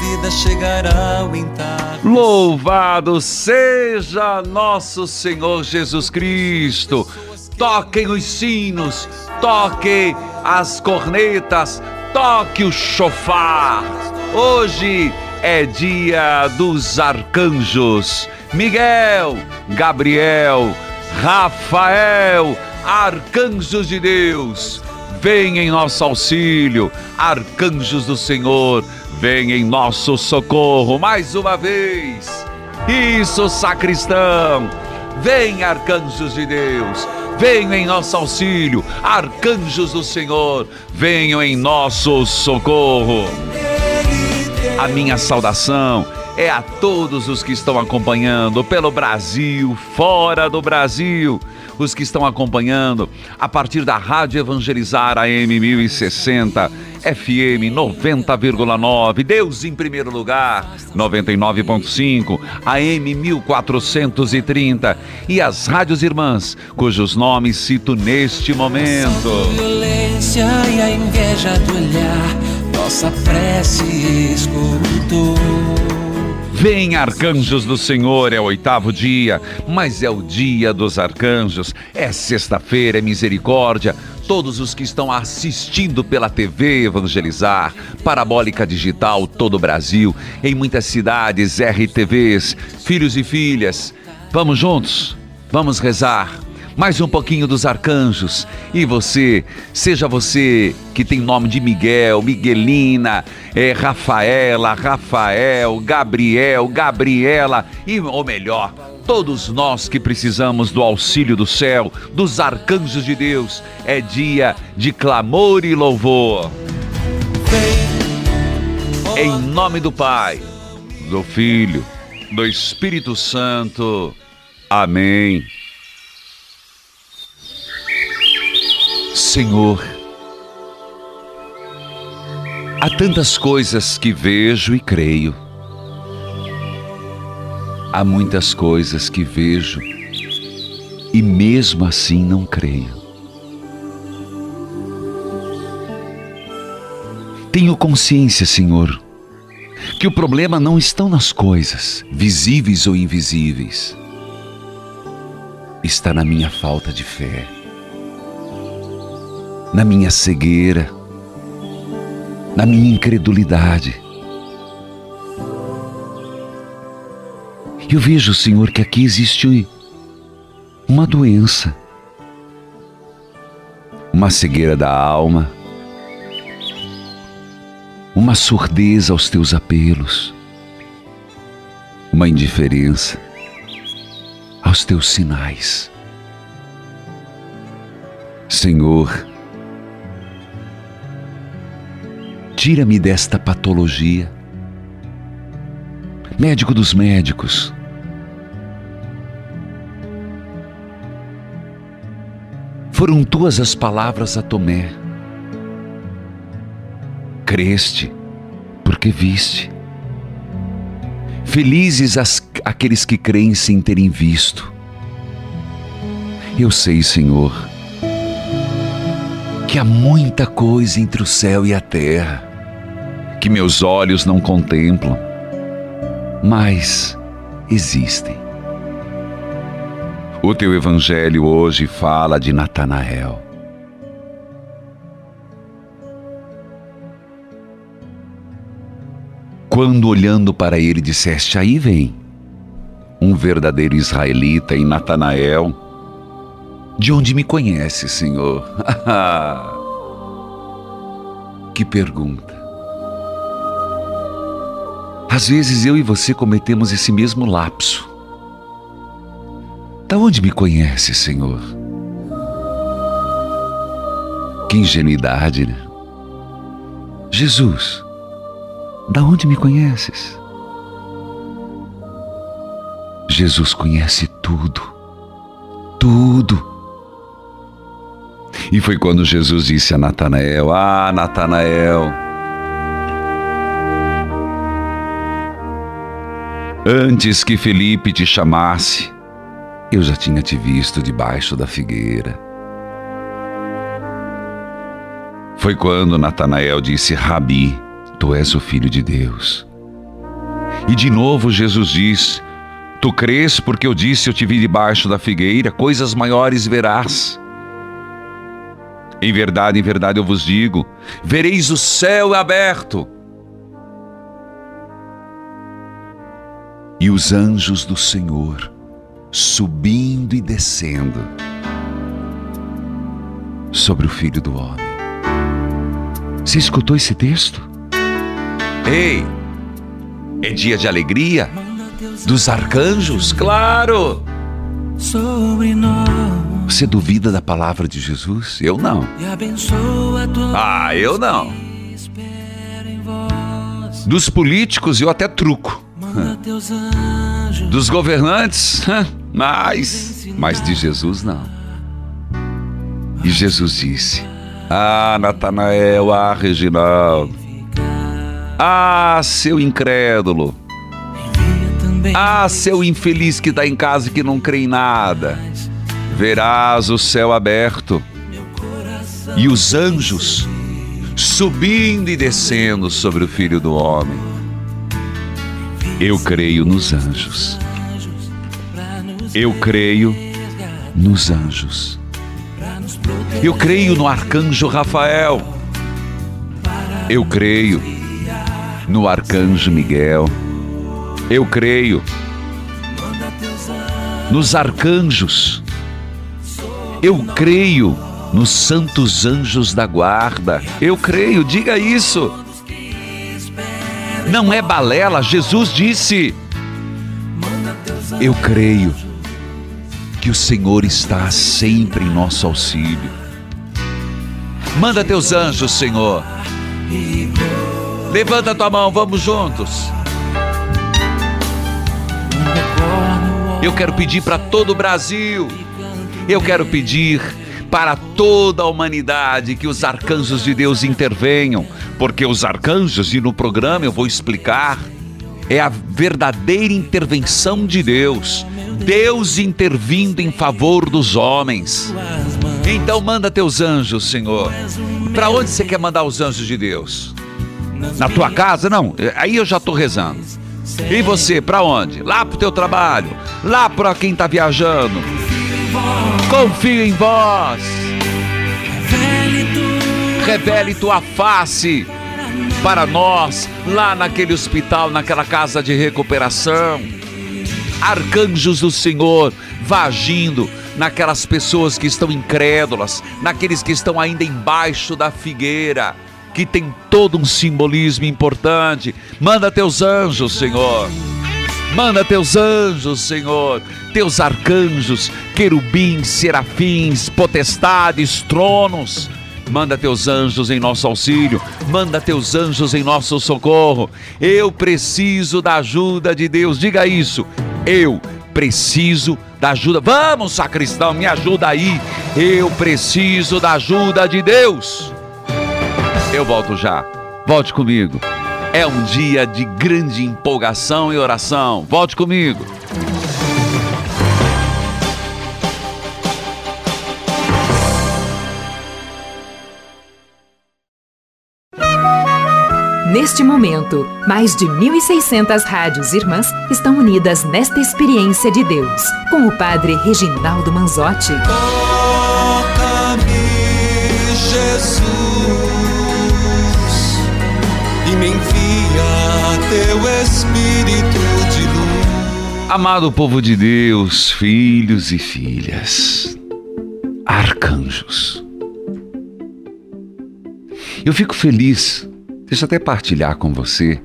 vida chegará o entardecer. Louvado seja nosso Senhor Jesus Cristo. Toquem os sinos, toquem as cornetas, toque o chofar. Hoje é dia dos arcanjos. Miguel, Gabriel, Rafael, arcanjos de Deus. Vem em nosso auxílio, arcanjos do Senhor, vem em nosso socorro mais uma vez. Isso, sacristão, vem, arcanjos de Deus, venham em nosso auxílio, arcanjos do Senhor, venham em nosso socorro. A minha saudação é a todos os que estão acompanhando pelo Brasil, fora do Brasil, os que estão acompanhando a partir da Rádio Evangelizar AM 1060, FM 90,9, Deus em primeiro lugar, 99.5, AM 1430 e as rádios irmãs, cujos nomes cito neste momento. violência e a inveja do olhar, nossa prece escutou. Vem, arcanjos do Senhor, é o oitavo dia, mas é o dia dos arcanjos. É sexta-feira, é misericórdia. Todos os que estão assistindo pela TV Evangelizar, Parabólica Digital, todo o Brasil, em muitas cidades, RTVs, filhos e filhas, vamos juntos, vamos rezar. Mais um pouquinho dos arcanjos. E você, seja você que tem nome de Miguel, Miguelina, é, Rafaela, Rafael, Gabriel, Gabriela, e ou melhor, todos nós que precisamos do auxílio do céu, dos arcanjos de Deus, é dia de clamor e louvor. Em nome do Pai, do Filho, do Espírito Santo. Amém. Senhor, há tantas coisas que vejo e creio. Há muitas coisas que vejo e mesmo assim não creio. Tenho consciência, Senhor, que o problema não estão nas coisas, visíveis ou invisíveis. Está na minha falta de fé na minha cegueira, na minha incredulidade. Eu vejo, Senhor, que aqui existe uma doença, uma cegueira da alma, uma surdez aos teus apelos, uma indiferença aos teus sinais. Senhor, tira-me desta patologia. Médico dos médicos, foram tuas as palavras a Tomé. Creste, porque viste. Felizes as, aqueles que creem sem terem visto. Eu sei, Senhor, que há muita coisa entre o céu e a terra que meus olhos não contemplam, mas existem. O teu evangelho hoje fala de Natanael. Quando olhando para ele disseste: Aí vem um verdadeiro israelita em Natanael. De onde me conhece, Senhor? que pergunta. Às vezes eu e você cometemos esse mesmo lapso. Da onde me conhece, Senhor? Que ingenuidade, né? Jesus, da onde me conheces? Jesus conhece tudo, tudo. E foi quando Jesus disse a Natanael: Ah, Natanael, antes que Felipe te chamasse, eu já tinha te visto debaixo da figueira. Foi quando Natanael disse: Rabi, tu és o filho de Deus. E de novo Jesus disse: Tu crês porque eu disse eu te vi debaixo da figueira, coisas maiores verás. Em verdade, em verdade eu vos digo: vereis o céu aberto e os anjos do Senhor subindo e descendo sobre o Filho do Homem. Você escutou esse texto? Ei, é dia de alegria dos arcanjos, claro. Você duvida da palavra de Jesus? Eu não. Ah, eu não. Dos políticos eu até truco. Dos governantes, mas, mas de Jesus não. E Jesus disse: Ah, Natanael, ah, Reginaldo, ah, seu incrédulo, ah, seu infeliz que está em casa e que não crê em nada, verás o céu aberto e os anjos subindo e descendo sobre o filho do homem. Eu creio nos anjos. Eu creio nos anjos. Eu creio no arcanjo Rafael. Eu creio no arcanjo Miguel. Eu creio nos arcanjos. Eu creio nos santos anjos da guarda. Eu creio, diga isso. Não é balela, Jesus disse: Eu creio que o Senhor está sempre em nosso auxílio. Manda teus anjos, Senhor. Levanta tua mão, vamos juntos. Eu quero pedir para todo o Brasil. Eu quero pedir para toda a humanidade que os arcanjos de Deus intervenham, porque os arcanjos, e no programa eu vou explicar, é a verdadeira intervenção de Deus. Deus intervindo em favor dos homens. Então manda teus anjos, Senhor. Para onde você quer mandar os anjos de Deus? Na tua casa? Não, aí eu já estou rezando. E você, para onde? Lá pro teu trabalho, lá para quem está viajando. Confio em vós. Revele tua face para nós lá naquele hospital, naquela casa de recuperação. Arcanjos do Senhor, vá agindo naquelas pessoas que estão incrédulas, naqueles que estão ainda embaixo da figueira, que tem todo um simbolismo importante. Manda teus anjos, Senhor. Manda teus anjos, Senhor, teus arcanjos, querubins, serafins, potestades, tronos. Manda teus anjos em nosso auxílio, manda teus anjos em nosso socorro. Eu preciso da ajuda de Deus, diga isso. Eu preciso da ajuda. Vamos, sacristão, me ajuda aí. Eu preciso da ajuda de Deus. Eu volto já. Volte comigo. É um dia de grande empolgação e oração. Volte comigo. Neste momento, mais de 1.600 rádios irmãs estão unidas nesta experiência de Deus, com o Padre Reginaldo Manzotti. Toca-me, Jesus. Amado povo de Deus, filhos e filhas, arcanjos. Eu fico feliz, deixa eu até partilhar com você,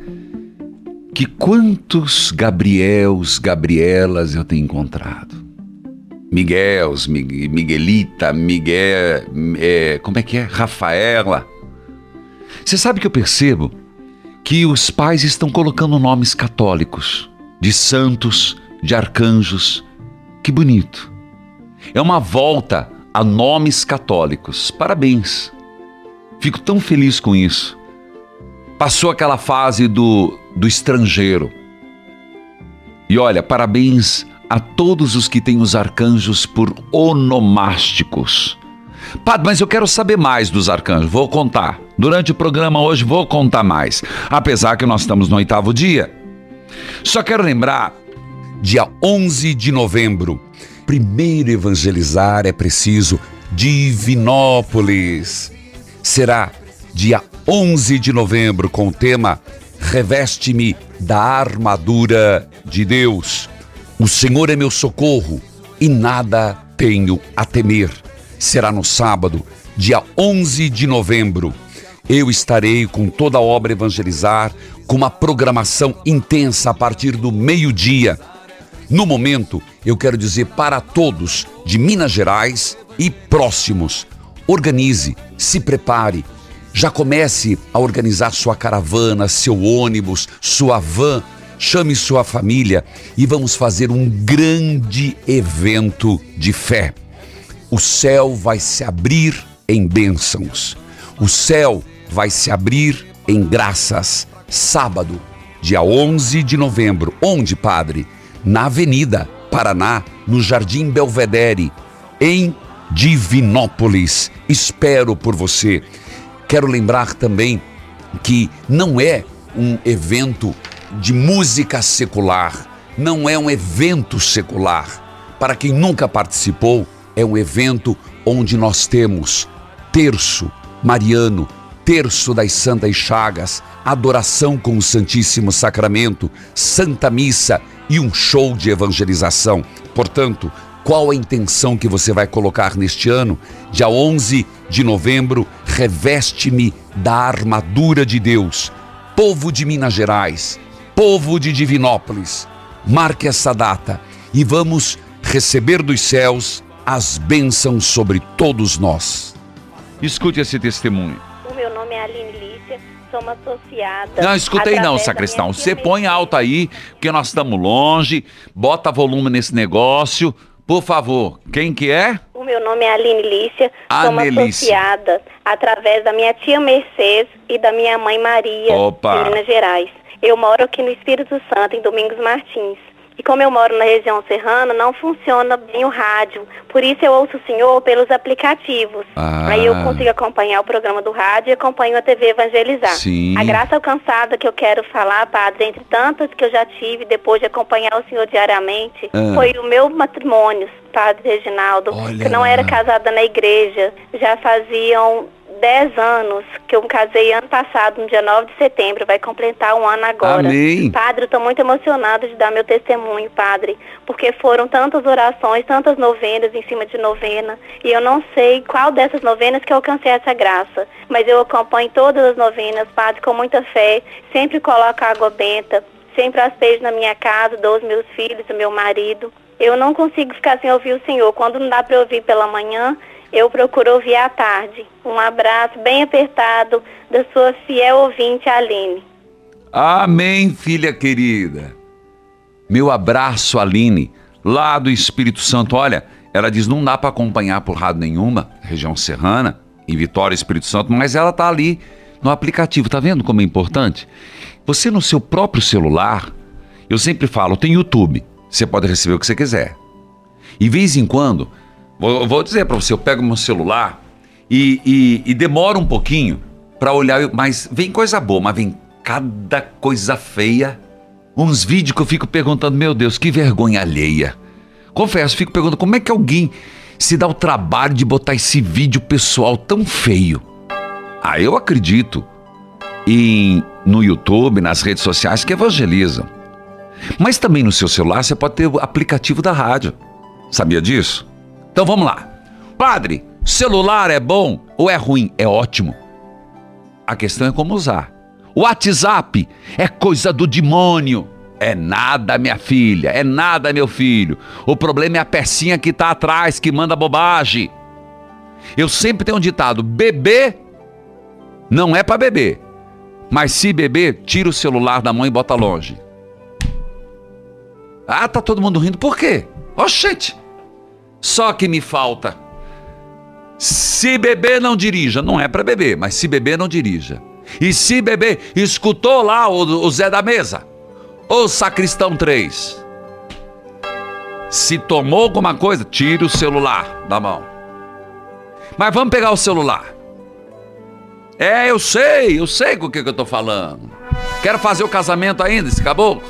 que quantos Gabriels, Gabrielas eu tenho encontrado. Miguels, Mig- Miguelita, Miguel, é, como é que é? Rafaela. Você sabe que eu percebo que os pais estão colocando nomes católicos, de santos, de arcanjos. Que bonito. É uma volta a nomes católicos. Parabéns. Fico tão feliz com isso. Passou aquela fase do, do estrangeiro. E olha, parabéns a todos os que têm os arcanjos por onomásticos. Padre, mas eu quero saber mais dos arcanjos. Vou contar. Durante o programa hoje vou contar mais. Apesar que nós estamos no oitavo dia. Só quero lembrar, dia 11 de novembro, primeiro evangelizar é preciso, Divinópolis. Será dia 11 de novembro com o tema Reveste-me da armadura de Deus. O Senhor é meu socorro e nada tenho a temer. Será no sábado, dia 11 de novembro. Eu estarei com toda a obra Evangelizar, com uma programação intensa a partir do meio-dia. No momento, eu quero dizer para todos de Minas Gerais e próximos: organize, se prepare, já comece a organizar sua caravana, seu ônibus, sua van, chame sua família e vamos fazer um grande evento de fé. O céu vai se abrir em bênçãos. O céu vai se abrir em graças. Sábado, dia 11 de novembro. Onde, padre? Na Avenida Paraná, no Jardim Belvedere, em Divinópolis. Espero por você. Quero lembrar também que não é um evento de música secular, não é um evento secular. Para quem nunca participou, é um evento onde nós temos terço mariano, terço das Santas Chagas, adoração com o Santíssimo Sacramento, Santa Missa e um show de evangelização. Portanto, qual a intenção que você vai colocar neste ano? Dia 11 de novembro, reveste-me da armadura de Deus. Povo de Minas Gerais, povo de Divinópolis, marque essa data e vamos receber dos céus as bênçãos sobre todos nós. Escute esse testemunho. O meu nome é Aline Uma associada. Não, escutei não, sacristão. Você põe alto aí, porque nós estamos longe. Bota volume nesse negócio. Por favor, quem que é? O meu nome é Aline Lícia, sou uma associada através da minha tia Mercedes e da minha mãe Maria, Opa. de Minas Gerais. Eu moro aqui no Espírito Santo, em Domingos Martins. E como eu moro na região serrana, não funciona bem o rádio. Por isso eu ouço o senhor pelos aplicativos. Ah. Aí eu consigo acompanhar o programa do rádio e acompanho a TV Evangelizar. Sim. A graça alcançada que eu quero falar, padre, entre tantas que eu já tive depois de acompanhar o senhor diariamente, Ah. foi o meu matrimônio, padre Reginaldo, Olha que não era casada na igreja. Já faziam 10 anos que eu me casei ano passado, no dia 9 de setembro, vai completar um ano agora. Amém. Padre, eu estou muito emocionada de dar meu testemunho, padre, porque foram tantas orações, tantas novenas em cima de novena, e eu não sei qual dessas novenas que eu alcancei essa graça, mas eu acompanho todas as novenas, padre, com muita fé, sempre coloco água benta, sempre aspejo na minha casa, dou os meus filhos, o meu marido. Eu não consigo ficar sem ouvir o Senhor. Quando não dá para ouvir pela manhã, eu procuro ouvir à tarde. Um abraço bem apertado da sua fiel ouvinte, Aline. Amém, filha querida. Meu abraço, Aline, lá do Espírito Santo. Olha, ela diz: não dá para acompanhar por rádio nenhuma, região serrana, em Vitória, Espírito Santo, mas ela tá ali no aplicativo. Tá vendo como é importante? Você no seu próprio celular, eu sempre falo, tem YouTube. Você pode receber o que você quiser. E vez em quando, vou, dizer para você, eu pego meu celular e, e, e demora um pouquinho para olhar, mas vem coisa boa, mas vem cada coisa feia. Uns vídeos que eu fico perguntando, meu Deus, que vergonha alheia. Confesso, fico perguntando como é que alguém se dá o trabalho de botar esse vídeo pessoal tão feio. Ah, eu acredito em no YouTube, nas redes sociais que evangelizam. Mas também no seu celular você pode ter o aplicativo da rádio. Sabia disso? Então vamos lá. Padre, celular é bom ou é ruim? É ótimo. A questão é como usar. O WhatsApp é coisa do demônio. É nada, minha filha, é nada, meu filho. O problema é a pecinha que tá atrás que manda bobagem. Eu sempre tenho um ditado: beber não é para beber. Mas se beber, tira o celular da mão e bota longe. Ah, tá todo mundo rindo. Por quê? Oxente! Só que me falta. Se beber, não dirija. Não é para beber, mas se beber, não dirija. E se beber, escutou lá o, o Zé da Mesa? O Sacristão 3. Se tomou alguma coisa, tire o celular da mão. Mas vamos pegar o celular. É, eu sei, eu sei com o que, que eu tô falando. Quero fazer o casamento ainda, esse caboclo.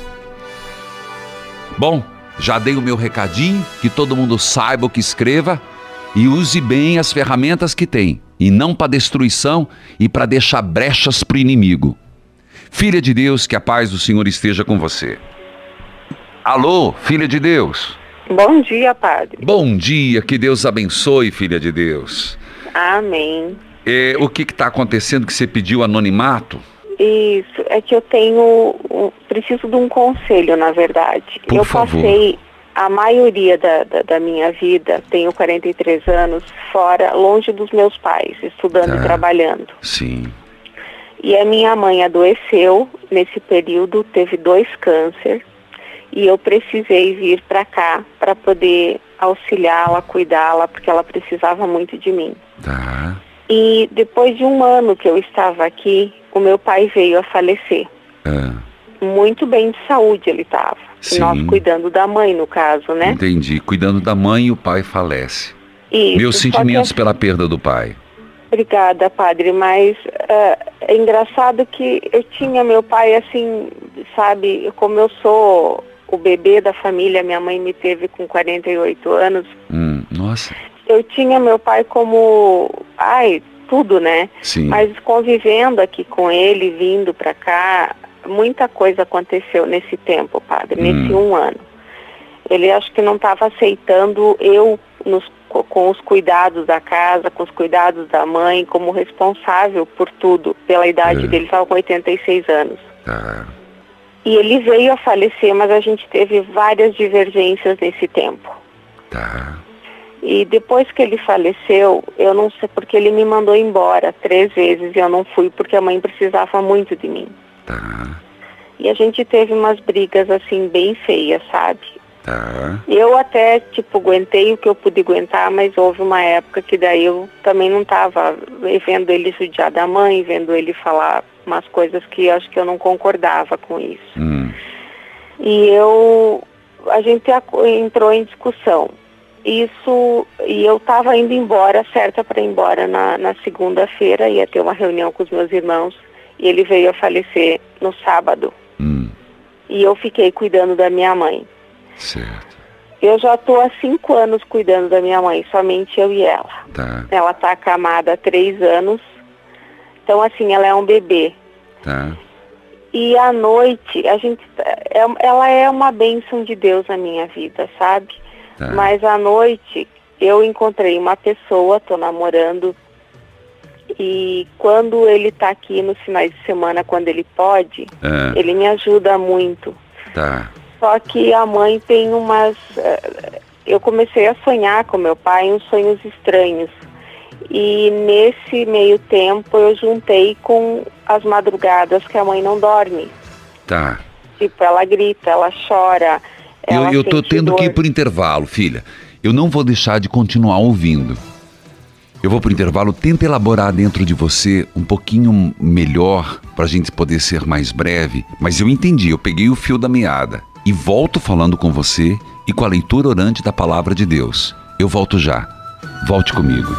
Bom, já dei o meu recadinho, que todo mundo saiba o que escreva e use bem as ferramentas que tem, e não para destruição e para deixar brechas para o inimigo. Filha de Deus, que a paz do Senhor esteja com você. Alô, filha de Deus. Bom dia, padre. Bom dia, que Deus abençoe, filha de Deus. Amém. É, o que está acontecendo que você pediu anonimato? Isso, é que eu tenho. Preciso de um conselho, na verdade. Por eu favor. passei a maioria da, da, da minha vida, tenho 43 anos, fora, longe dos meus pais, estudando Tá. e trabalhando. Sim. E a minha mãe adoeceu nesse período, teve dois câncer, e eu precisei vir para cá para poder auxiliá-la, cuidá-la, porque ela precisava muito de mim. Tá. E depois de um ano que eu estava aqui, o meu pai veio a falecer. É, Muito bem de saúde ele estava. Nós cuidando da mãe, no caso, né? Entendi. Cuidando da mãe e o pai falece. Isso, Meus que sentimentos assim- pela perda do pai. Obrigada, padre, mas eh, é engraçado que eu tinha meu pai assim, sabe, como eu sou o bebê da família, minha mãe me teve com 48 anos, Hum, nossa. Eu tinha meu pai como, ai, tudo, né? Sim. Mas convivendo aqui com ele, vindo para cá, muita coisa aconteceu nesse tempo, padre, nesse Hum. um ano. Ele acho que não estava aceitando eu nos- co- com os cuidados da casa, com os cuidados da mãe, como responsável por tudo, pela idade É. dele, estava com 86 anos. Tá. E ele veio a falecer, mas a gente teve várias divergências nesse tempo. Tá. E depois que ele faleceu, eu não sei porque ele me mandou embora três vezes e eu não fui porque a mãe precisava muito de mim. Tá. E a gente teve umas brigas assim bem feias, sabe? Tá. Eu até, tipo, aguentei o que eu pude aguentar, mas houve uma época que daí eu também não estava vendo ele judiar da mãe, vendo ele falar umas coisas que eu acho que eu não concordava com isso. Hum. E eu, a gente entrou em discussão. Isso, e eu estava indo embora, certa para ir embora na, na segunda-feira, ia ter uma reunião com os meus irmãos, e ele veio a falecer no sábado. Hum. E eu fiquei cuidando da minha mãe. Certo. Eu já estou há cinco anos cuidando da minha mãe, somente eu e ela. Tá. Ela está acamada há três anos, então assim, ela é um bebê. Tá. E à noite, a gente, é- ela é uma bênção de Deus na minha vida, sabe? Tá. Mas à noite eu encontrei uma pessoa, tô namorando, e quando ele tá aqui nos finais de semana, quando ele pode, É, ele me ajuda muito. tá. Só que a mãe tem umas. eh, Eu comecei a sonhar com meu pai uns sonhos estranhos. E nesse meio tempo eu juntei com as madrugadas que a mãe não dorme. Tá. Tipo, ela grita, ela chora. Eu, ela eu tô sente tendo que ir dor. por intervalo, filha. Eu não vou deixar de continuar ouvindo. Eu vou pro intervalo, tenta elaborar dentro de você um pouquinho melhor pra gente poder ser mais breve. Mas eu entendi, eu peguei o fio da meada e volto falando com você e com a leitura orante da palavra de Deus. Eu volto já. Volte comigo.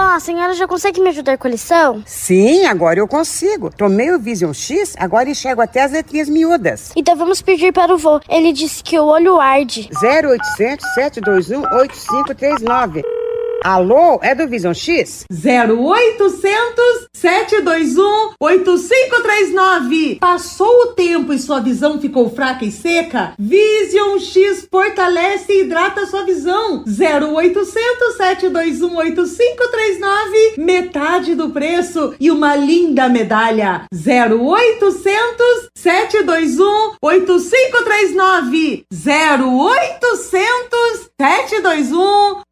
A senhora já consegue me ajudar com a lição? Sim, agora eu consigo. Tomei o Vision X, agora enxergo até as letrinhas miúdas. Então vamos pedir para o vô. Ele disse que o olho arde. 0800 721 8539. Alô, é do Vision X? 0800 721 8539. Passou o tempo e sua visão ficou fraca e seca? Vision X fortalece e hidrata sua visão. 0800 721 8539. Metade do preço e uma linda medalha. 0800 721 8539. 0800 721 8539.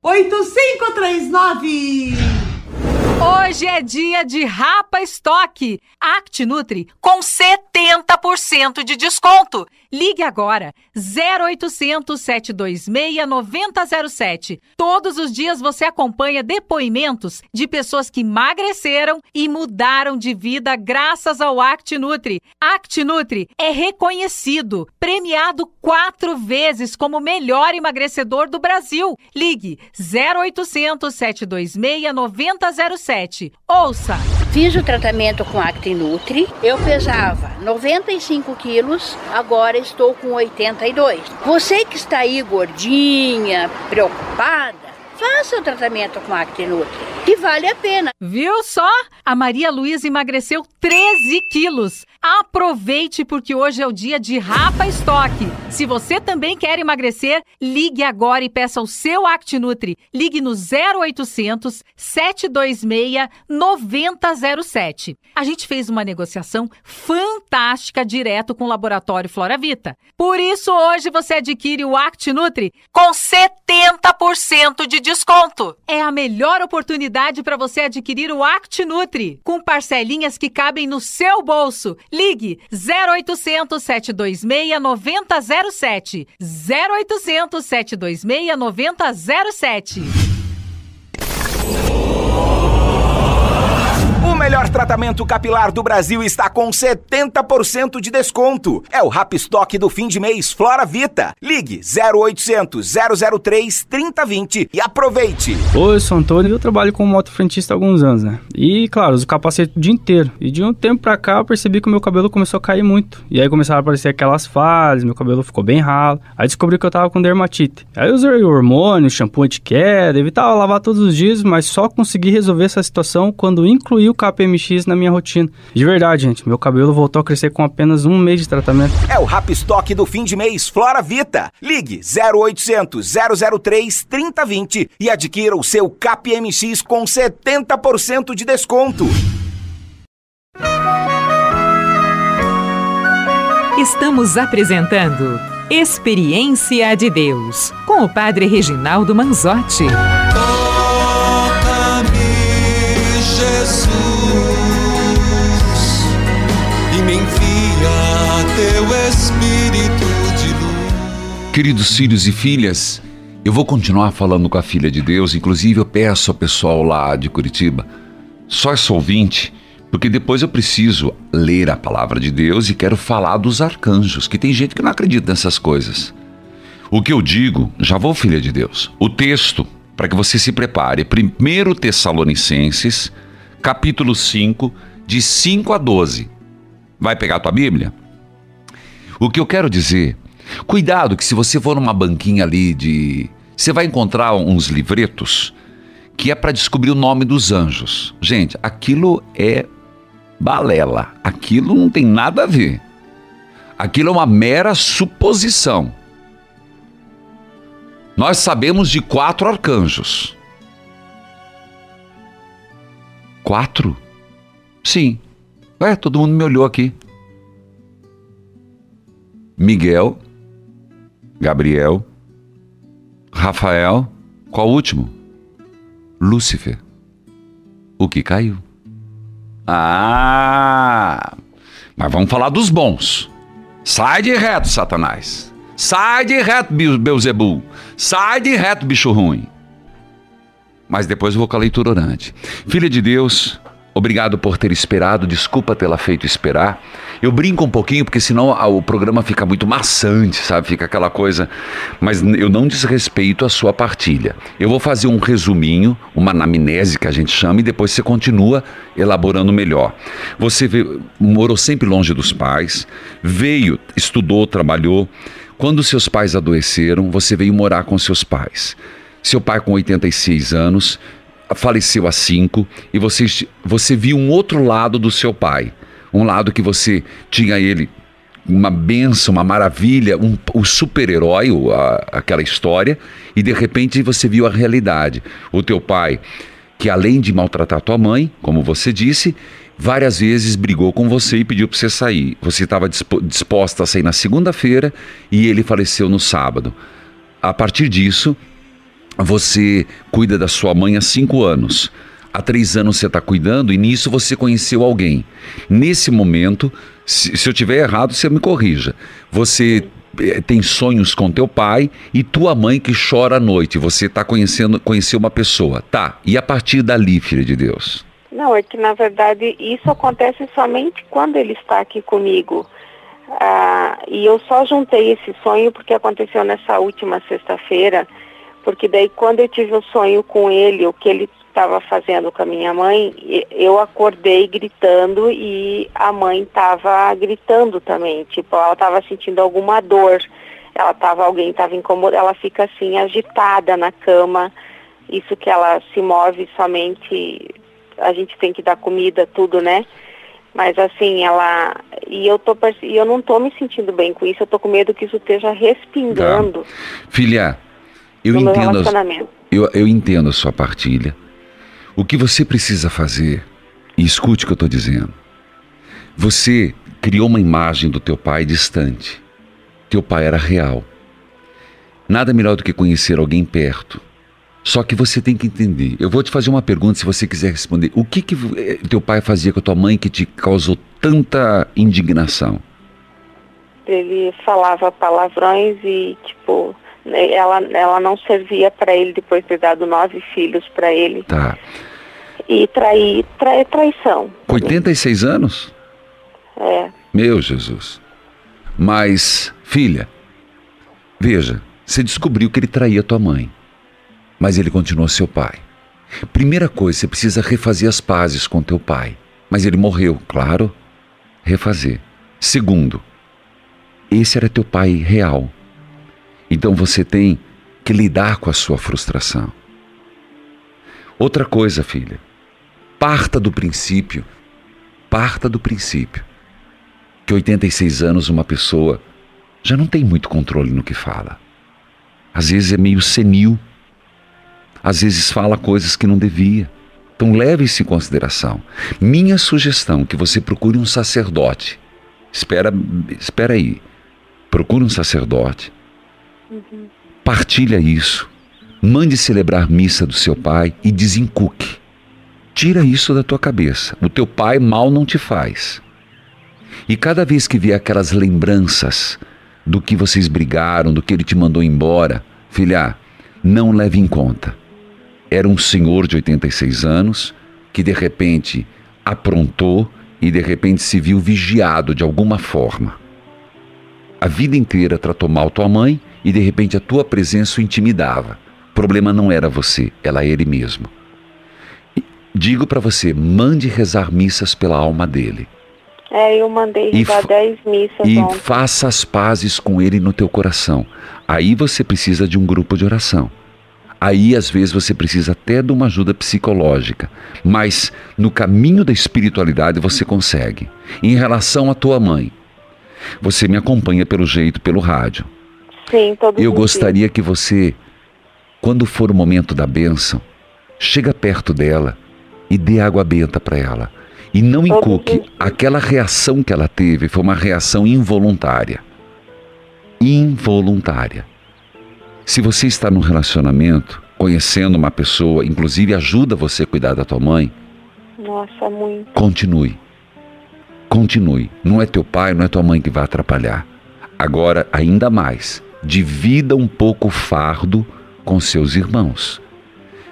Hoje é dia de Rapa Estoque. Act Nutri com 70% de desconto. Ligue agora 0800 726 9007. Todos os dias você acompanha depoimentos de pessoas que emagreceram e mudaram de vida graças ao Act Nutri. Act Nutri é reconhecido, premiado quatro vezes como melhor emagrecedor do Brasil. Ligue 0800 726 9007. Ouça! Fiz o tratamento com Actinutri. Eu pesava 95 quilos, agora estou com 82. Você que está aí gordinha, preocupada, faça o tratamento com Actinutri, que vale a pena. Viu só? A Maria Luísa emagreceu 13 quilos. Aproveite porque hoje é o dia de Rapa Estoque. Se você também quer emagrecer, ligue agora e peça o seu Actinutri. Ligue no 0800 726 9007. A gente fez uma negociação fantástica direto com o laboratório Flora Vita. Por isso hoje você adquire o Actinutri com 70% de desconto. É a melhor oportunidade para você adquirir o Actinutri com parcelinhas que cabem no seu bolso. Ligue 0800 726 9007. 0800 726 9007. Melhor tratamento capilar do Brasil está com 70% de desconto. É o Rap Stock do fim de mês Flora Vita. Ligue 0800 003 3020 e aproveite. Oi, eu sou Antônio e eu trabalho como motofrentista há alguns anos, né? E, claro, uso capacete o dia inteiro. E de um tempo pra cá eu percebi que o meu cabelo começou a cair muito. E aí começaram a aparecer aquelas falhas, meu cabelo ficou bem ralo. Aí descobri que eu tava com dermatite. Aí eu usei hormônio, shampoo anti-queda, evitava lavar todos os dias, mas só consegui resolver essa situação quando incluí o KPMX na minha rotina. De verdade, gente, meu cabelo voltou a crescer com apenas um mês de tratamento. É o Rap Stock do fim de mês Flora Vita. Ligue 0800 003 3020 e adquira o seu KPMX com 70% de desconto. Estamos apresentando Experiência de Deus com o Padre Reginaldo Manzotti. Queridos filhos e filhas, eu vou continuar falando com a filha de Deus, inclusive eu peço ao pessoal lá de Curitiba, só sou ouvinte, porque depois eu preciso ler a palavra de Deus e quero falar dos arcanjos, que tem gente que não acredita nessas coisas. O que eu digo, já vou, filha de Deus, o texto, para que você se prepare, 1 Tessalonicenses, capítulo 5, de 5 a 12. Vai pegar a tua Bíblia? O que eu quero dizer, cuidado que se você for numa banquinha ali de. Você vai encontrar uns livretos que é para descobrir o nome dos anjos. Gente, aquilo é balela. Aquilo não tem nada a ver. Aquilo é uma mera suposição. Nós sabemos de quatro arcanjos. Quatro? Sim. Ué, todo mundo me olhou aqui. Miguel, Gabriel, Rafael, qual o último? Lúcifer. O que caiu. Ah! Mas vamos falar dos bons. Sai de reto, Satanás. Sai de reto, Be- Beuzebu. Sai de reto, bicho ruim. Mas depois eu vou com a leitura orante. Filha de Deus, Obrigado por ter esperado, desculpa tê-la feito esperar. Eu brinco um pouquinho, porque senão o programa fica muito maçante, sabe? Fica aquela coisa. Mas eu não desrespeito a sua partilha. Eu vou fazer um resuminho, uma anamnese que a gente chama, e depois você continua elaborando melhor. Você veio, morou sempre longe dos pais, veio, estudou, trabalhou. Quando seus pais adoeceram, você veio morar com seus pais. Seu pai, com 86 anos, faleceu há cinco e você, você viu um outro lado do seu pai. Um lado que você tinha ele uma benção, uma maravilha, um, o super-herói, aquela história, e de repente você viu a realidade. O teu pai, que além de maltratar tua mãe, como você disse, várias vezes brigou com você e pediu para você sair. Você estava disposta a sair na segunda-feira e ele faleceu no sábado. A partir disso, você cuida da sua mãe há cinco anos. Há três anos você está cuidando e nisso você conheceu alguém. Nesse momento, se, se eu tiver errado, você me corrija. Você eh, tem sonhos com teu pai e tua mãe que chora à noite. Você está conhecendo conheceu uma pessoa. Tá. E a partir dali, filha de Deus? Não, é que na verdade isso acontece somente quando ele está aqui comigo. Ah, e eu só juntei esse sonho porque aconteceu nessa última sexta-feira porque daí quando eu tive o um sonho com ele, o que ele estava fazendo com a minha mãe, eu acordei gritando e a mãe estava gritando também, tipo, ela estava sentindo alguma dor, ela estava, alguém estava incomodada, ela fica assim agitada na cama, isso que ela se move somente, a gente tem que dar comida, tudo, né? Mas assim, ela. E eu, tô, e eu não tô me sentindo bem com isso, eu tô com medo que isso esteja respingando. Tá. Filha, eu entendo, eu, eu entendo a sua partilha. O que você precisa fazer, e escute o que eu estou dizendo. Você criou uma imagem do teu pai distante. Teu pai era real. Nada melhor do que conhecer alguém perto. Só que você tem que entender. Eu vou te fazer uma pergunta se você quiser responder. O que que eh, teu pai fazia com a tua mãe que te causou tanta indignação? Ele falava palavrões e tipo ela, ela não servia para ele depois de ter dado nove filhos para ele. Tá. E trair, trai, traição. Com 86 anos? É. Meu Jesus. Mas, filha, veja, você descobriu que ele traía tua mãe, mas ele continuou seu pai. Primeira coisa, você precisa refazer as pazes com teu pai. Mas ele morreu, claro. Refazer. Segundo, esse era teu pai real. Então você tem que lidar com a sua frustração. Outra coisa, filha, parta do princípio, parta do princípio, que 86 anos uma pessoa já não tem muito controle no que fala. Às vezes é meio senil, às vezes fala coisas que não devia. Então leve isso em consideração. Minha sugestão é que você procure um sacerdote. Espera, espera aí. Procure um sacerdote. Partilha isso. Mande celebrar missa do seu pai e desencuque. Tira isso da tua cabeça. O teu pai mal não te faz. E cada vez que vier aquelas lembranças do que vocês brigaram, do que ele te mandou embora, filha, não leve em conta. Era um senhor de 86 anos que de repente aprontou e de repente se viu vigiado de alguma forma. A vida inteira tratou mal tua mãe e de repente a tua presença o intimidava. O problema não era você, ela ele mesmo. Digo para você, mande rezar missas pela alma dele. É, eu mandei rezar 10 missas E ontem. faça as pazes com ele no teu coração. Aí você precisa de um grupo de oração. Aí, às vezes, você precisa até de uma ajuda psicológica. Mas no caminho da espiritualidade você consegue. Em relação à tua mãe, você me acompanha pelo jeito, pelo rádio. Sim, todo Eu gostaria que você, quando for o momento da bênção, chega perto dela e dê água benta para ela. E não inculque. Aquela reação que ela teve foi uma reação involuntária. Involuntária. Se você está num relacionamento, conhecendo uma pessoa, inclusive ajuda você a cuidar da tua mãe. Nossa, muito. Continue. Continue. Não é teu pai, não é tua mãe que vai atrapalhar. Agora, ainda mais, divida um pouco o fardo com seus irmãos.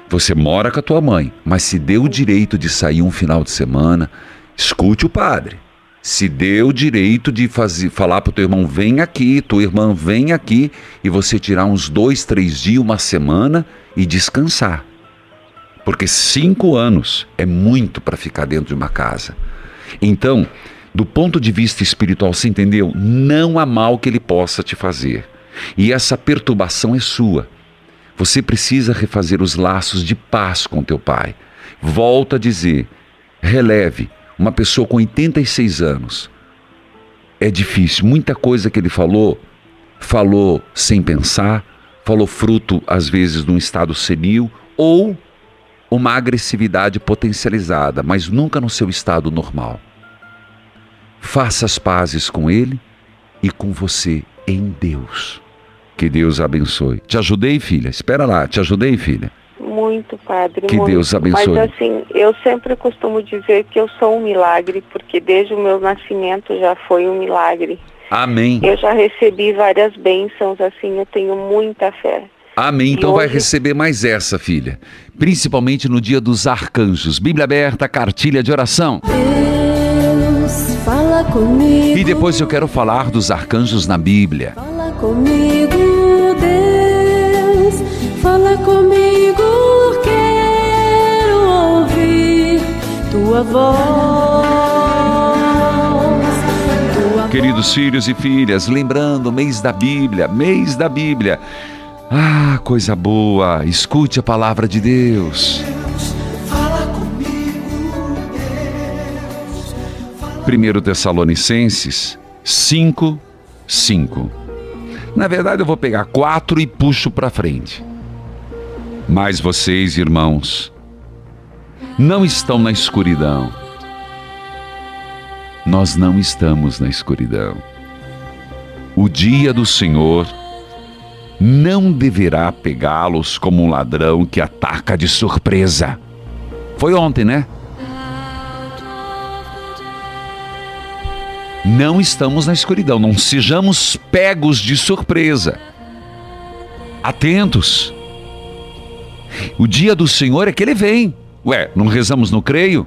Você mora com a tua mãe, mas se deu o direito de sair um final de semana, escute o padre. Se deu o direito de fazer, falar para o teu irmão, vem aqui, tua irmã vem aqui, e você tirar uns dois, três dias, uma semana e descansar. Porque cinco anos é muito para ficar dentro de uma casa. Então, do ponto de vista espiritual, você entendeu? Não há mal que ele possa te fazer. E essa perturbação é sua. Você precisa refazer os laços de paz com teu pai. Volta a dizer, releve, uma pessoa com 86 anos. É difícil, muita coisa que ele falou, falou sem pensar, falou fruto às vezes de um estado senil ou uma agressividade potencializada, mas nunca no seu estado normal. Faça as pazes com ele e com você em Deus. Que Deus abençoe. Te ajudei, filha? Espera lá, te ajudei, filha? Muito, padre. Que muito. Deus abençoe. Mas assim, eu sempre costumo dizer que eu sou um milagre, porque desde o meu nascimento já foi um milagre. Amém. Eu já recebi várias bênçãos, assim, eu tenho muita fé. Amém. Então vai receber mais essa, filha. Principalmente no dia dos arcanjos. Bíblia aberta, cartilha de oração. Deus, fala comigo. E depois eu quero falar dos arcanjos na Bíblia. Fala comigo, Deus. Fala comigo, quero ouvir tua voz. Tua Queridos filhos e filhas, lembrando, mês da Bíblia, mês da Bíblia. Ah, coisa boa, escute a palavra de Deus. 1 Tessalonicenses 5, 5. Na verdade, eu vou pegar quatro e puxo para frente. Mas vocês, irmãos, não estão na escuridão. Nós não estamos na escuridão. O dia do Senhor não deverá pegá-los como um ladrão que ataca de surpresa. Foi ontem, né? Não estamos na escuridão, não sejamos pegos de surpresa. Atentos. O dia do Senhor é que ele vem. Ué, não rezamos no creio?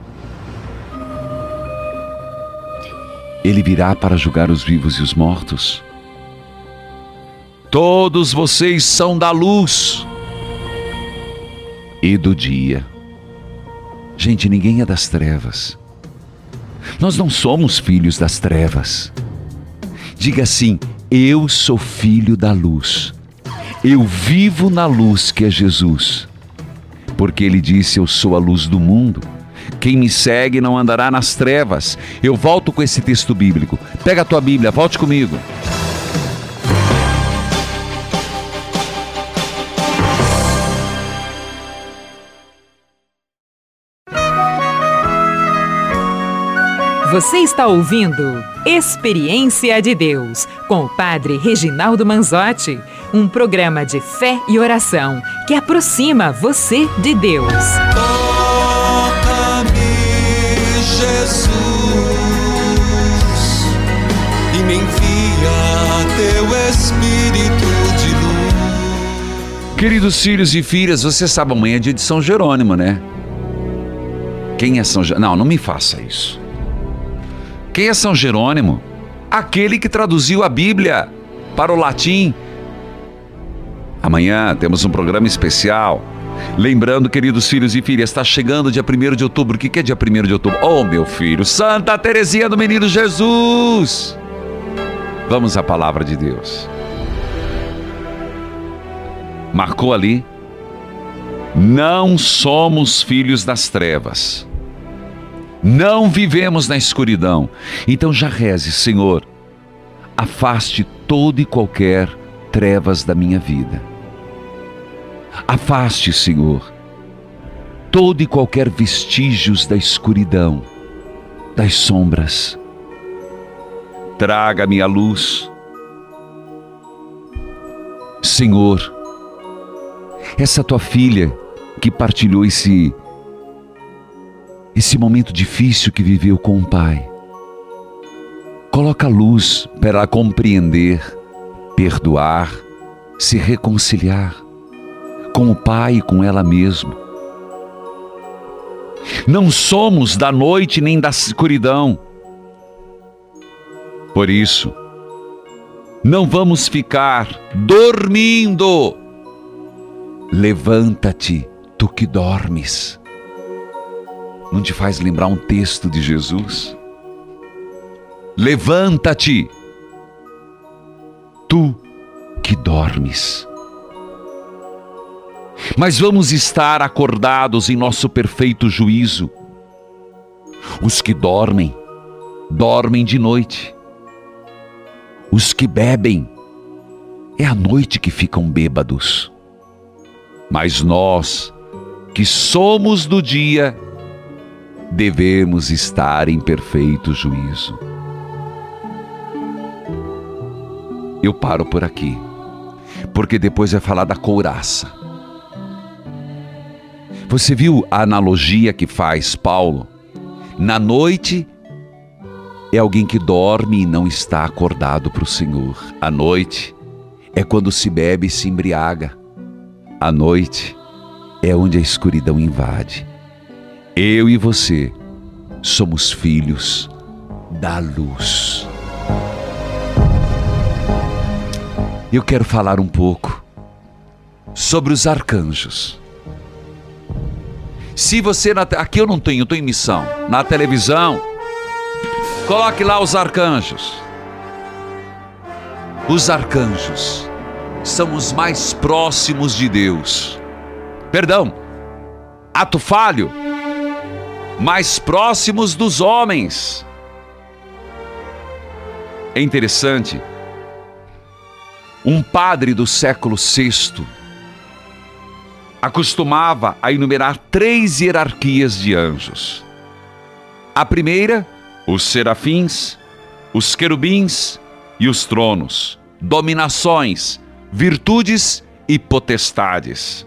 Ele virá para julgar os vivos e os mortos. Todos vocês são da luz e do dia. Gente, ninguém é das trevas. Nós não somos filhos das trevas. Diga assim: Eu sou filho da luz. Eu vivo na luz que é Jesus. Porque ele disse: Eu sou a luz do mundo. Quem me segue não andará nas trevas. Eu volto com esse texto bíblico. Pega a tua Bíblia, volte comigo. Você está ouvindo Experiência de Deus com o Padre Reginaldo Manzotti, um programa de fé e oração que aproxima você de Deus. Toca-me, Jesus, e me envia teu Espírito de luz. Queridos filhos e filhas, você sabe, amanhã é dia de São Jerônimo, né? Quem é São Jerônimo? Não, não me faça isso. Quem é São Jerônimo? Aquele que traduziu a Bíblia para o latim. Amanhã temos um programa especial. Lembrando, queridos filhos e filhas, está chegando dia 1 de outubro. O que é dia 1 de outubro? Oh, meu filho, Santa Teresinha do Menino Jesus. Vamos à palavra de Deus. Marcou ali? Não somos filhos das trevas. Não vivemos na escuridão. Então já reze, Senhor, afaste todo e qualquer trevas da minha vida. Afaste, Senhor, todo e qualquer vestígios da escuridão, das sombras. Traga-me a luz. Senhor, essa tua filha que partilhou esse esse momento difícil que viveu com o pai. Coloca luz para compreender, perdoar, se reconciliar com o pai e com ela mesma, Não somos da noite nem da escuridão. Por isso, não vamos ficar dormindo. Levanta-te, tu que dormes. Não te faz lembrar um texto de Jesus? Levanta-te, tu que dormes. Mas vamos estar acordados em nosso perfeito juízo. Os que dormem, dormem de noite. Os que bebem, é à noite que ficam bêbados. Mas nós, que somos do dia, devemos estar em perfeito juízo. Eu paro por aqui, porque depois vai falar da couraça. Você viu a analogia que faz Paulo? Na noite é alguém que dorme e não está acordado para o Senhor. A noite é quando se bebe e se embriaga. A noite é onde a escuridão invade. Eu e você somos filhos da luz. Eu quero falar um pouco sobre os arcanjos. Se você aqui eu não tenho, eu estou em missão. Na televisão, coloque lá os arcanjos. Os arcanjos são os mais próximos de Deus. Perdão, ato falho, mais próximos dos homens. É interessante. Um padre do século VI acostumava a enumerar três hierarquias de anjos. A primeira, os serafins, os querubins e os tronos, dominações, virtudes e potestades.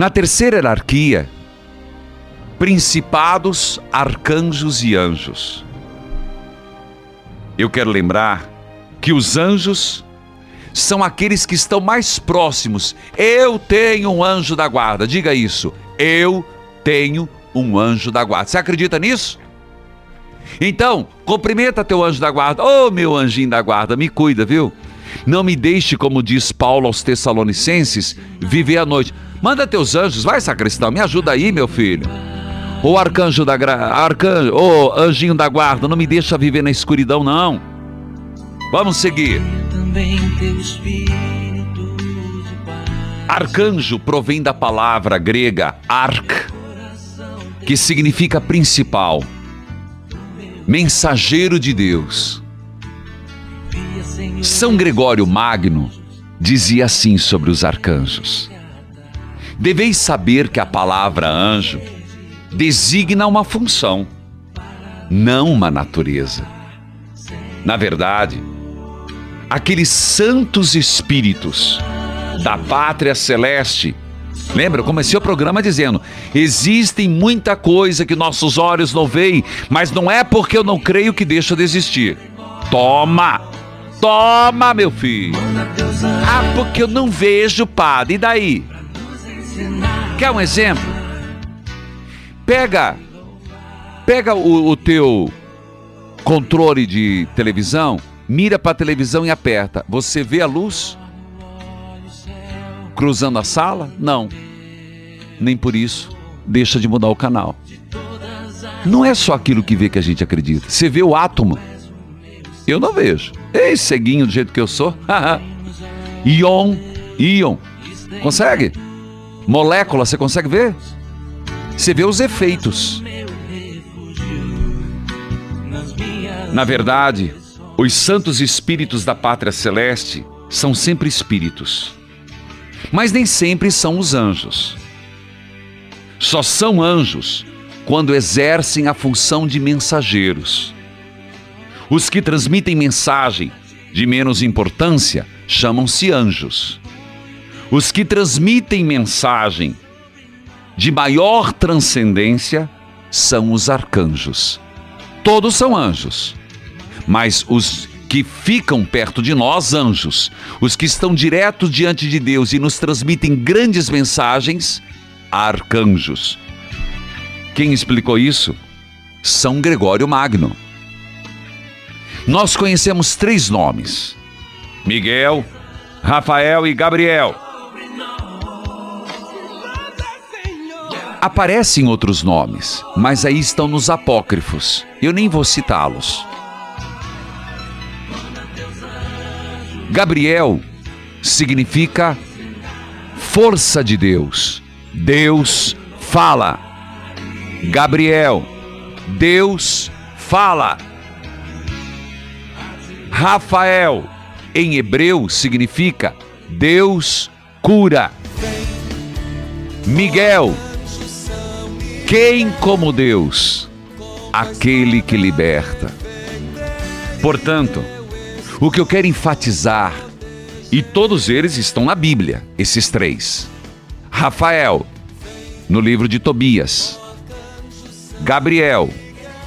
Na terceira hierarquia, principados, arcanjos e anjos. Eu quero lembrar que os anjos são aqueles que estão mais próximos. Eu tenho um anjo da guarda. Diga isso. Eu tenho um anjo da guarda. Você acredita nisso? Então, cumprimenta teu anjo da guarda. Ô oh, meu anjinho da guarda, me cuida, viu? Não me deixe, como diz Paulo aos Tessalonicenses, viver a noite. Manda teus anjos, vai sacristão, me ajuda aí, meu filho. Ô arcanjo da arcanjo, ô anjinho da guarda, não me deixa viver na escuridão, não. Vamos seguir. Arcanjo provém da palavra grega arc, que significa principal, mensageiro de Deus. São Gregório Magno dizia assim sobre os arcanjos: Deveis saber que a palavra anjo designa uma função, não uma natureza. Na verdade, aqueles santos espíritos da pátria celeste. Lembra, eu comecei o programa dizendo: existem muita coisa que nossos olhos não veem, mas não é porque eu não creio que deixa de existir. Toma! Toma, meu filho! Ah, porque eu não vejo, padre. E daí? Quer um exemplo? Pega, pega o, o teu controle de televisão mira para a televisão e aperta. Você vê a luz cruzando a sala? Não. Nem por isso deixa de mudar o canal. Não é só aquilo que vê que a gente acredita. Você vê o átomo. Eu não vejo. Ei, ceguinho do jeito que eu sou. Ion, íon. Consegue? Molécula, você consegue ver? Você vê os efeitos. Na verdade, os santos espíritos da pátria celeste são sempre espíritos, mas nem sempre são os anjos. Só são anjos quando exercem a função de mensageiros. Os que transmitem mensagem de menos importância chamam-se anjos. Os que transmitem mensagem de maior transcendência são os arcanjos. Todos são anjos mas os que ficam perto de nós, anjos, os que estão direto diante de Deus e nos transmitem grandes mensagens, arcanjos. Quem explicou isso? São Gregório Magno. Nós conhecemos três nomes: Miguel, Rafael e Gabriel. Aparecem outros nomes, mas aí estão nos apócrifos. Eu nem vou citá-los. Gabriel significa força de Deus. Deus fala. Gabriel, Deus fala. Rafael, em hebreu, significa Deus cura. Miguel, quem como Deus? Aquele que liberta. Portanto, o que eu quero enfatizar, e todos eles estão na Bíblia, esses três. Rafael, no livro de Tobias. Gabriel,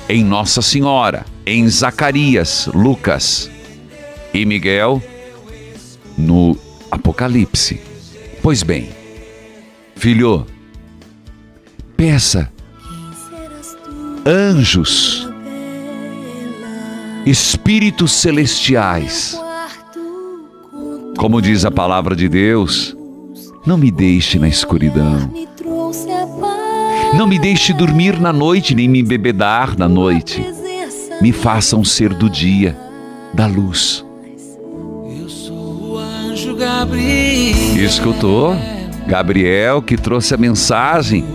em Nossa Senhora, em Zacarias, Lucas. E Miguel, no Apocalipse. Pois bem, filho, peça anjos, espíritos celestiais. Como diz a palavra de Deus, não me deixe na escuridão. Não me deixe dormir na noite, nem me embebedar na noite. Me faça um ser do dia, da luz. Gabriel. Escutou? Gabriel que trouxe a mensagem.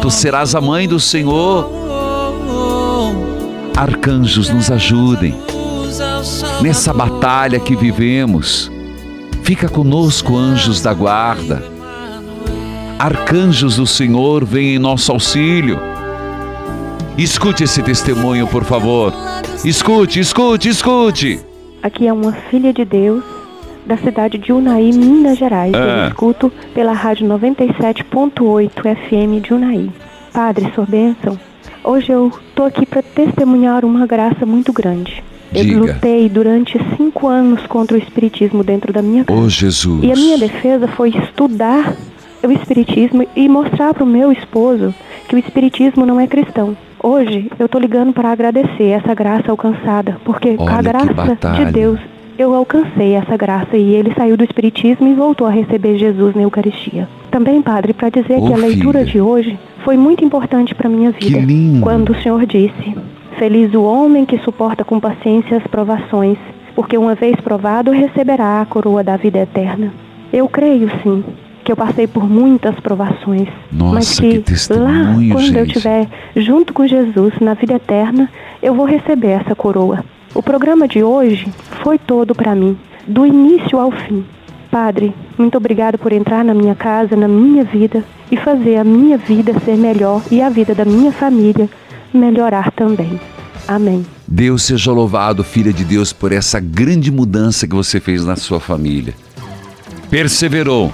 Tu serás a mãe do Senhor. Arcanjos nos ajudem nessa batalha que vivemos. Fica conosco, anjos da guarda. Arcanjos do Senhor, vem em nosso auxílio. Escute esse testemunho, por favor. Escute, escute, escute. Aqui é uma filha de Deus da cidade de Unai, Minas Gerais. Ah. Eu escuto pela rádio 97.8 FM de Unai. Padre, sua bênção. Hoje eu tô aqui para testemunhar uma graça muito grande. Eu Diga. lutei durante cinco anos contra o espiritismo dentro da minha casa. Ô Jesus. E a minha defesa foi estudar o espiritismo e mostrar para o meu esposo que o espiritismo não é cristão. Hoje eu tô ligando para agradecer essa graça alcançada, porque Olha a graça de Deus eu alcancei essa graça e ele saiu do espiritismo e voltou a receber Jesus na Eucaristia. Também, padre, para dizer Ô, que a leitura filha. de hoje foi muito importante para minha vida. Que lindo. Quando o Senhor disse: Feliz o homem que suporta com paciência as provações, porque uma vez provado receberá a coroa da vida eterna. Eu creio sim que eu passei por muitas provações, Nossa, mas que que, lá quando eu gente. estiver junto com Jesus na vida eterna, eu vou receber essa coroa. O programa de hoje foi todo para mim, do início ao fim. Padre, muito obrigado por entrar na minha casa, na minha vida e fazer a minha vida ser melhor e a vida da minha família melhorar também. Amém. Deus seja louvado, filha de Deus, por essa grande mudança que você fez na sua família. Perseverou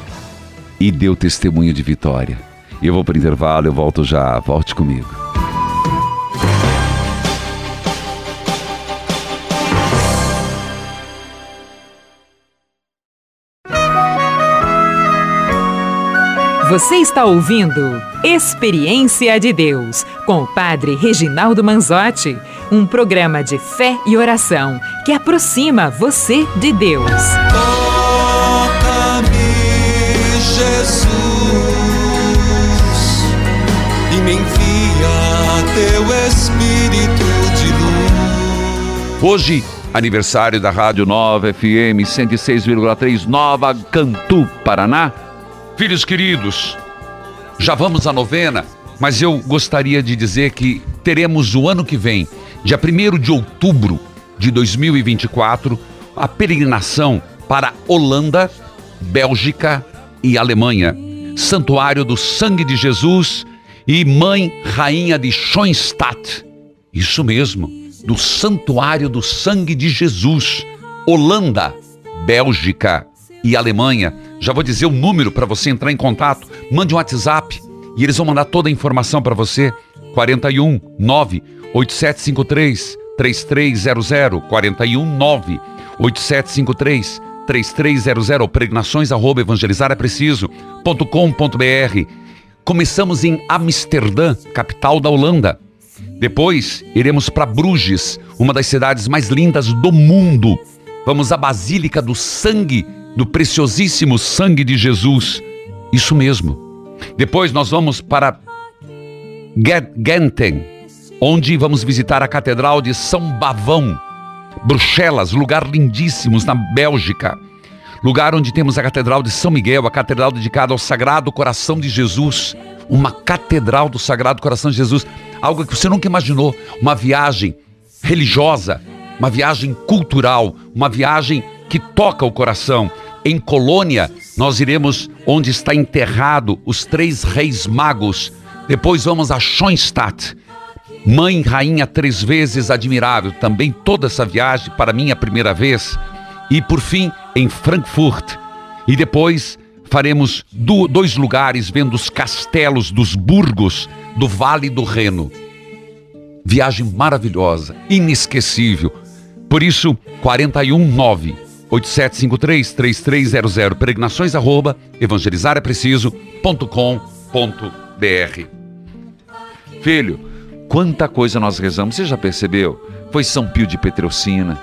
e deu testemunho de vitória. Eu vou para o intervalo, eu volto já. Volte comigo. Você está ouvindo Experiência de Deus com o Padre Reginaldo Manzotti, um programa de fé e oração que aproxima você de Deus. Toca-me, Jesus, e me envia teu Espírito de luz. Hoje, aniversário da Rádio Nova FM 106,3 Nova Cantu, Paraná. Filhos queridos, já vamos à novena, mas eu gostaria de dizer que teremos o ano que vem, dia 1 de outubro de 2024, a peregrinação para Holanda, Bélgica e Alemanha. Santuário do Sangue de Jesus e Mãe Rainha de Schoenstatt. Isso mesmo, do Santuário do Sangue de Jesus. Holanda, Bélgica e Alemanha. Já vou dizer o número para você entrar em contato. Mande um WhatsApp e eles vão mandar toda a informação para você. 41 9 8753 3300 41 9 8753 3300 pregnações arroba evangelizar é preciso.com.br Começamos em Amsterdã, capital da Holanda. Depois iremos para Bruges, uma das cidades mais lindas do mundo. Vamos à Basílica do Sangue, do preciosíssimo sangue de Jesus. Isso mesmo. Depois nós vamos para Ge- Genten, onde vamos visitar a Catedral de São Bavão. Bruxelas, lugar lindíssimo na Bélgica. Lugar onde temos a Catedral de São Miguel, a catedral dedicada ao Sagrado Coração de Jesus. Uma catedral do Sagrado Coração de Jesus. Algo que você nunca imaginou. Uma viagem religiosa, uma viagem cultural, uma viagem que toca o coração. Em Colônia, nós iremos onde está enterrado os três reis magos. Depois vamos a Schoenstatt, Mãe, rainha três vezes admirável, também toda essa viagem para mim a primeira vez. E por fim, em Frankfurt. E depois faremos do- dois lugares vendo os castelos dos burgos do Vale do Reno. Viagem maravilhosa, inesquecível. Por isso, 419 8753 3300 peregrinações arroba evangelizarepreciso.com.br Filho, quanta coisa nós rezamos, você já percebeu? Foi São Pio de Petreucina,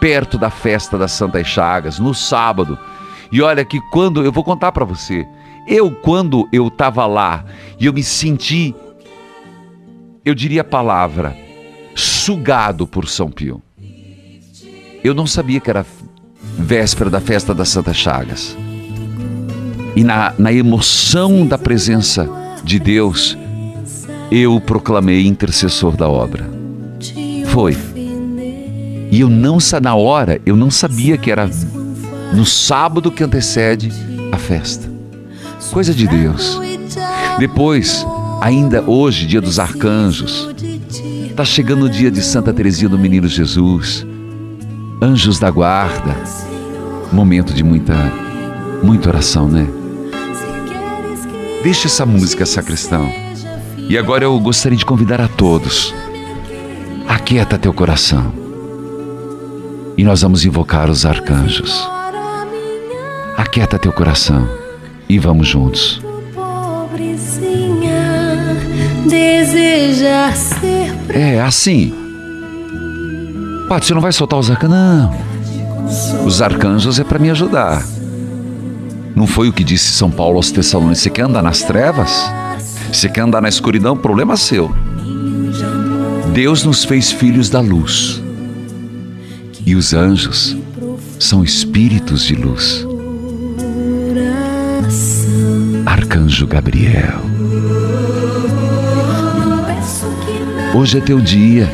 perto da festa das Santas Chagas, no sábado. E olha que quando, eu vou contar para você, eu quando eu estava lá e eu me senti, eu diria a palavra, sugado por São Pio. Eu não sabia que era véspera da festa das Santas Chagas. E na, na emoção da presença de Deus, eu o proclamei intercessor da obra. Foi. E eu não na hora, eu não sabia que era no sábado que antecede a festa. Coisa de Deus. Depois, ainda hoje, dia dos arcanjos, está chegando o dia de Santa Teresinha do Menino Jesus. Anjos da guarda. Momento de muita muita oração, né? Deixa essa música sacristão. E agora eu gostaria de convidar a todos. Aquieta teu coração. E nós vamos invocar os arcanjos. Aquieta teu coração. E vamos juntos. É assim. Padre, você não vai soltar os arcanjos? Não. Os arcanjos é para me ajudar. Não foi o que disse São Paulo aos Tessalonicenses? Você quer andar nas trevas? Você quer andar na escuridão? Problema seu. Deus nos fez filhos da luz. E os anjos são espíritos de luz. Arcanjo Gabriel. Hoje é teu dia.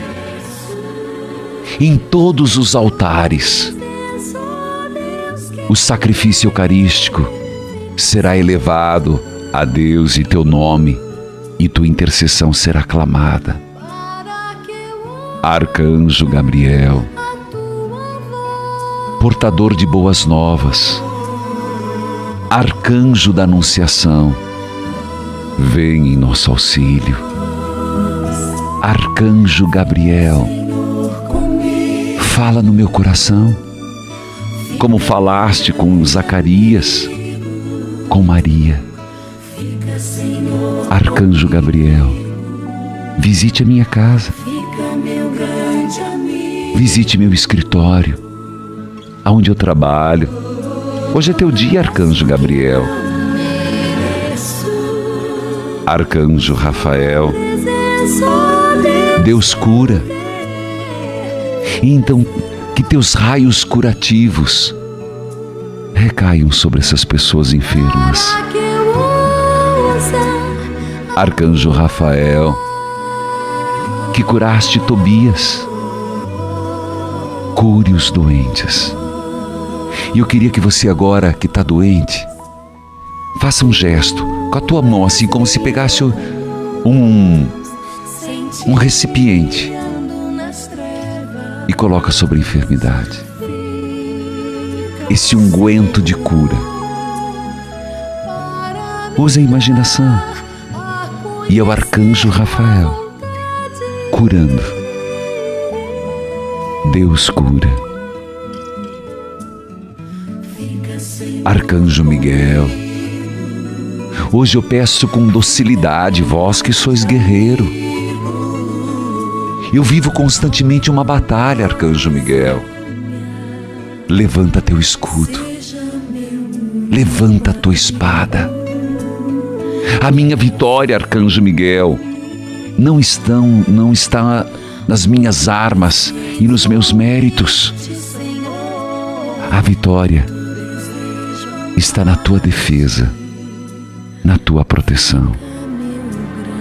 Em todos os altares, o sacrifício eucarístico será elevado a Deus e teu nome, e tua intercessão será clamada. Arcanjo Gabriel, portador de boas novas, arcanjo da Anunciação, vem em nosso auxílio. Arcanjo Gabriel, fala no meu coração, como falaste com Zacarias, com Maria. Arcanjo Gabriel, visite a minha casa, visite meu escritório, aonde eu trabalho. Hoje é teu dia, Arcanjo Gabriel. Arcanjo Rafael, Deus cura. E então que teus raios curativos recaiam sobre essas pessoas enfermas. Arcanjo Rafael, que curaste Tobias, cure os doentes. E eu queria que você agora que está doente, faça um gesto com a tua mão, assim como se pegasse um, um recipiente e coloca sobre a enfermidade. Esse unguento de cura. Use a imaginação. E é o arcanjo Rafael curando. Deus cura. Arcanjo Miguel, Hoje eu peço com docilidade, vós que sois guerreiro. Eu vivo constantemente uma batalha, Arcanjo Miguel. Levanta teu escudo. Levanta tua espada. A minha vitória, Arcanjo Miguel, não estão, não está nas minhas armas e nos meus méritos. A vitória está na tua defesa, na tua proteção.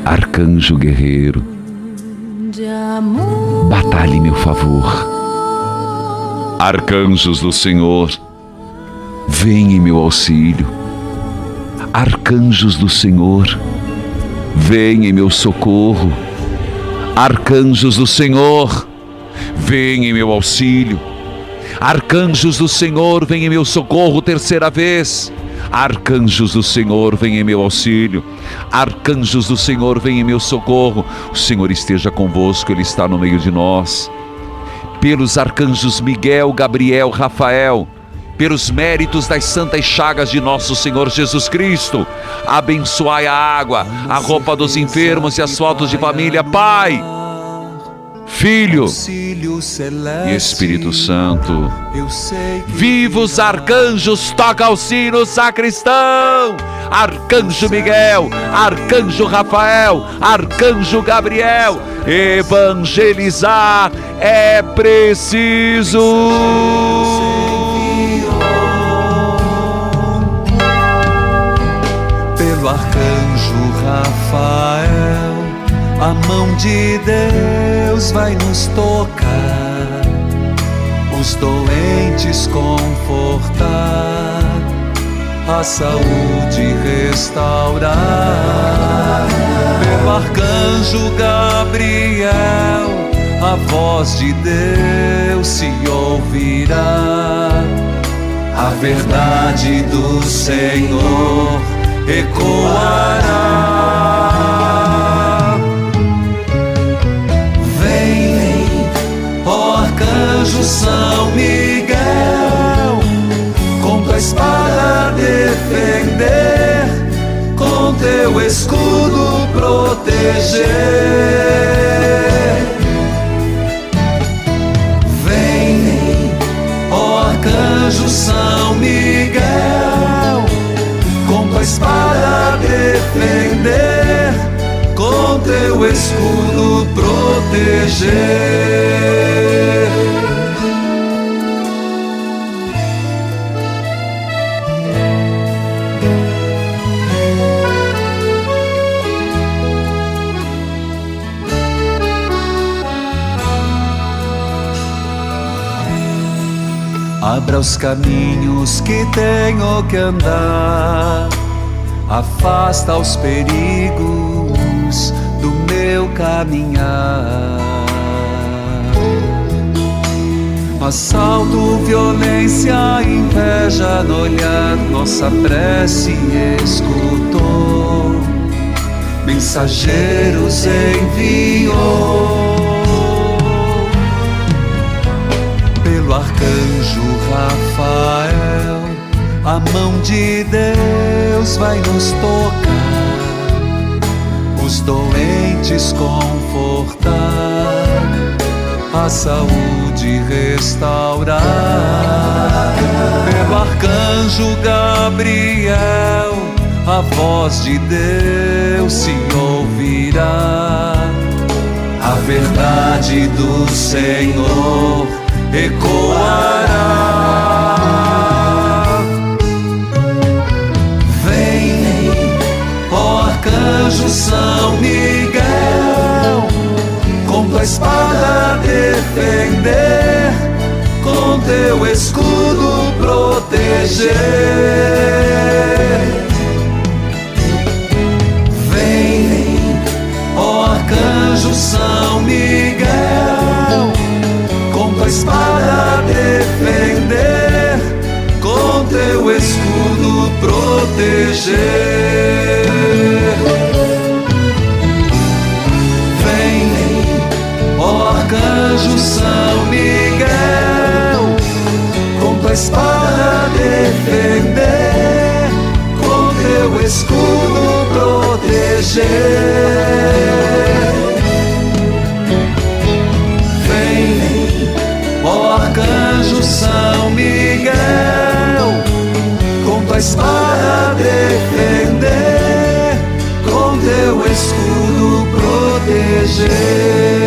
Arcanjo guerreiro, batalhe meu favor. Arcanjos do Senhor, vem em meu auxílio. Arcanjos do Senhor, vem em meu socorro. Arcanjos do Senhor, vem em meu auxílio. Arcanjos do Senhor, vem em meu socorro terceira vez. Arcanjos do Senhor, vem em meu auxílio. Arcanjos do Senhor, vem em meu socorro. O Senhor esteja convosco, Ele está no meio de nós. Pelos arcanjos Miguel, Gabriel, Rafael, pelos méritos das santas chagas de nosso Senhor Jesus Cristo, abençoai a água, a roupa dos enfermos e as fotos de família. Pai, Filho e Espírito Santo. Vivos arcanjos, toca o sino, sacristão. Arcanjo Miguel, Arcanjo Rafael, Arcanjo Gabriel. Evangelizar é preciso. Pelo arcanjo Rafael a mão de Deus vai nos tocar, os doentes confortar, a saúde restaurar. Pelo arcanjo Gabriel, a voz de Deus se ouvirá. A verdade do Senhor ecoará. Anjo São Miguel, com tua espada defender, com teu escudo proteger. Vem, ó arcanjo São Miguel, com tua espada defender, com teu escudo proteger. Abra os caminhos que tenho que andar, afasta os perigos caminhar. Assalto, violência, inveja no olhar, nossa prece escutou, mensageiros enviou. pelo arcanjo Rafael, a mão de Deus vai nos tocar, doentes confortar, a saúde restaurar. Pelo arcanjo Gabriel, a voz de Deus se ouvirá. A verdade do Senhor ecoará. Arcanjo São Miguel, com tua espada defender, com teu escudo proteger. Vem, ó arcanjo São Miguel com tua espada defender, com teu escudo proteger. Arcanjo São Miguel, com tua espada defender, com teu escudo proteger. Vem, ó arcanjo São Miguel, com tua espada defender, com teu escudo proteger.